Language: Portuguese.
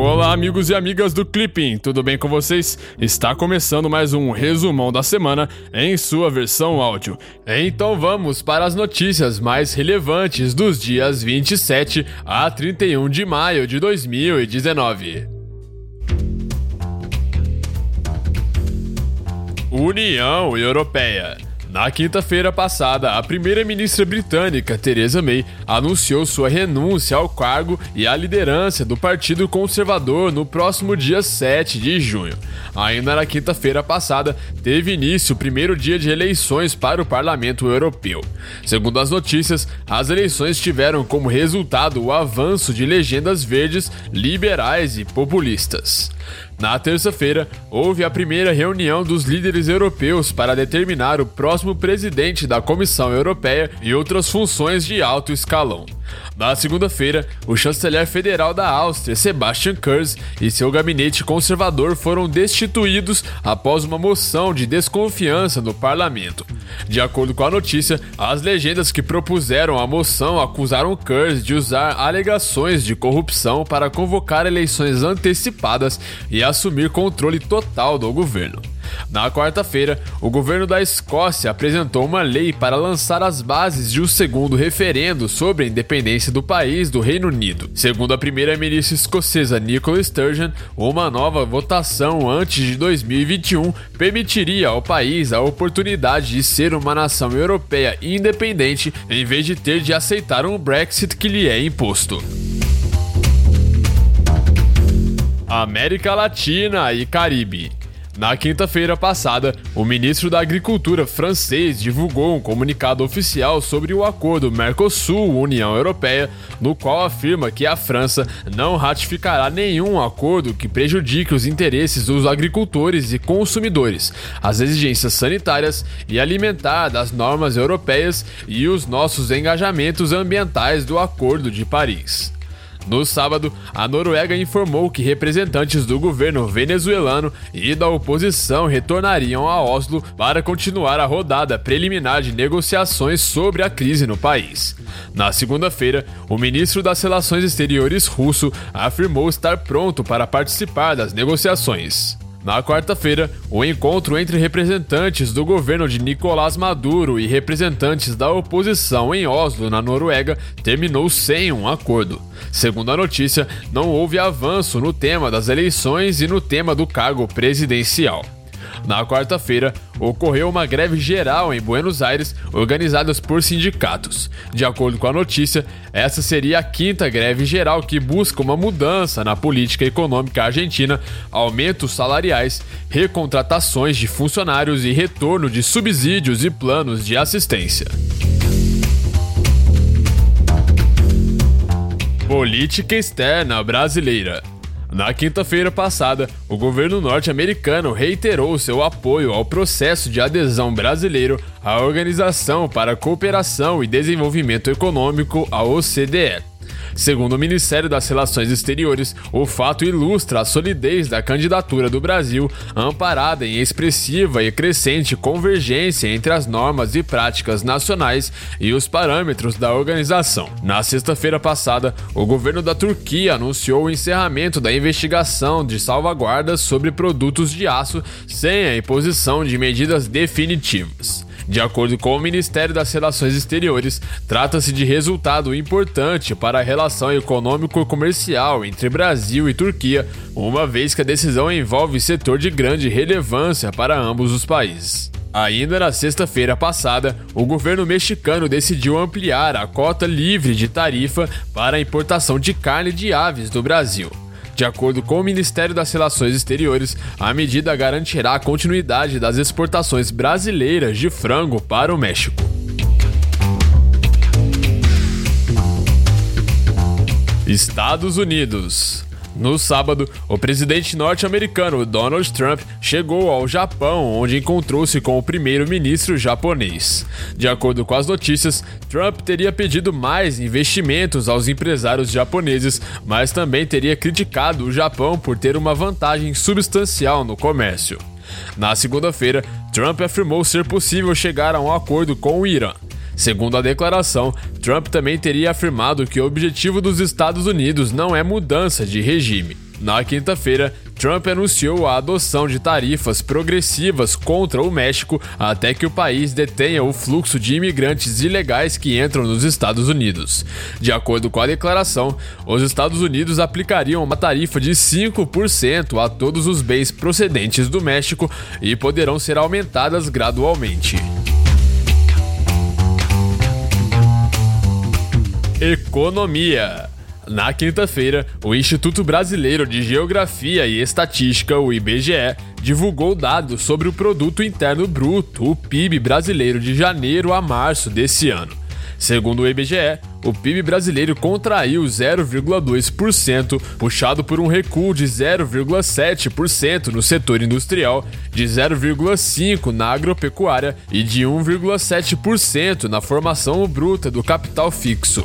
Olá, amigos e amigas do Clipping, tudo bem com vocês? Está começando mais um resumão da semana em sua versão áudio. Então vamos para as notícias mais relevantes dos dias 27 a 31 de maio de 2019. União Europeia. Na quinta-feira passada, a primeira-ministra britânica, Theresa May, anunciou sua renúncia ao cargo e à liderança do Partido Conservador no próximo dia 7 de junho. Ainda na quinta-feira passada, teve início o primeiro dia de eleições para o Parlamento Europeu. Segundo as notícias, as eleições tiveram como resultado o avanço de legendas verdes, liberais e populistas. Na terça-feira, houve a primeira reunião dos líderes europeus para determinar o próximo presidente da Comissão Europeia e outras funções de alto escalão. Na segunda-feira, o chanceler federal da Áustria, Sebastian Kurz, e seu gabinete conservador foram destituídos após uma moção de desconfiança no parlamento. De acordo com a notícia, as legendas que propuseram a moção acusaram Kurz de usar alegações de corrupção para convocar eleições antecipadas e assumir controle total do governo. Na quarta-feira, o governo da Escócia apresentou uma lei para lançar as bases de um segundo referendo sobre a independência do país do Reino Unido. Segundo a primeira-ministra escocesa Nicola Sturgeon, uma nova votação antes de 2021 permitiria ao país a oportunidade de ser uma nação europeia independente em vez de ter de aceitar um Brexit que lhe é imposto. América Latina e Caribe. Na quinta-feira passada, o ministro da Agricultura francês divulgou um comunicado oficial sobre o acordo Mercosul-União Europeia, no qual afirma que a França não ratificará nenhum acordo que prejudique os interesses dos agricultores e consumidores, as exigências sanitárias e alimentar das normas europeias e os nossos engajamentos ambientais do Acordo de Paris. No sábado, a Noruega informou que representantes do governo venezuelano e da oposição retornariam a Oslo para continuar a rodada preliminar de negociações sobre a crise no país. Na segunda-feira, o ministro das Relações Exteriores russo afirmou estar pronto para participar das negociações. Na quarta-feira, o encontro entre representantes do governo de Nicolás Maduro e representantes da oposição em Oslo, na Noruega, terminou sem um acordo. Segundo a notícia, não houve avanço no tema das eleições e no tema do cargo presidencial. Na quarta-feira, ocorreu uma greve geral em Buenos Aires, organizada por sindicatos. De acordo com a notícia, essa seria a quinta greve geral que busca uma mudança na política econômica argentina, aumentos salariais, recontratações de funcionários e retorno de subsídios e planos de assistência. Política externa brasileira. Na quinta-feira passada, o governo norte-americano reiterou seu apoio ao processo de adesão brasileiro à Organização para a Cooperação e Desenvolvimento Econômico, a OCDE. Segundo o Ministério das Relações Exteriores, o fato ilustra a solidez da candidatura do Brasil, amparada em expressiva e crescente convergência entre as normas e práticas nacionais e os parâmetros da organização. Na sexta-feira passada, o governo da Turquia anunciou o encerramento da investigação de salvaguardas sobre produtos de aço sem a imposição de medidas definitivas. De acordo com o Ministério das Relações Exteriores, trata-se de resultado importante para a relação econômico-comercial entre Brasil e Turquia, uma vez que a decisão envolve setor de grande relevância para ambos os países. Ainda na sexta-feira passada, o governo mexicano decidiu ampliar a cota livre de tarifa para a importação de carne de aves do Brasil. De acordo com o Ministério das Relações Exteriores, a medida garantirá a continuidade das exportações brasileiras de frango para o México. Estados Unidos no sábado, o presidente norte-americano Donald Trump chegou ao Japão, onde encontrou-se com o primeiro-ministro japonês. De acordo com as notícias, Trump teria pedido mais investimentos aos empresários japoneses, mas também teria criticado o Japão por ter uma vantagem substancial no comércio. Na segunda-feira, Trump afirmou ser possível chegar a um acordo com o Irã. Segundo a declaração, Trump também teria afirmado que o objetivo dos Estados Unidos não é mudança de regime. Na quinta-feira, Trump anunciou a adoção de tarifas progressivas contra o México até que o país detenha o fluxo de imigrantes ilegais que entram nos Estados Unidos. De acordo com a declaração, os Estados Unidos aplicariam uma tarifa de 5% a todos os bens procedentes do México e poderão ser aumentadas gradualmente. Economia. Na quinta-feira, o Instituto Brasileiro de Geografia e Estatística, o IBGE, divulgou dados sobre o Produto Interno Bruto, o PIB brasileiro de janeiro a março desse ano. Segundo o IBGE, o PIB brasileiro contraiu 0,2%, puxado por um recuo de 0,7% no setor industrial, de 0,5% na agropecuária e de 1,7% na formação bruta do capital fixo.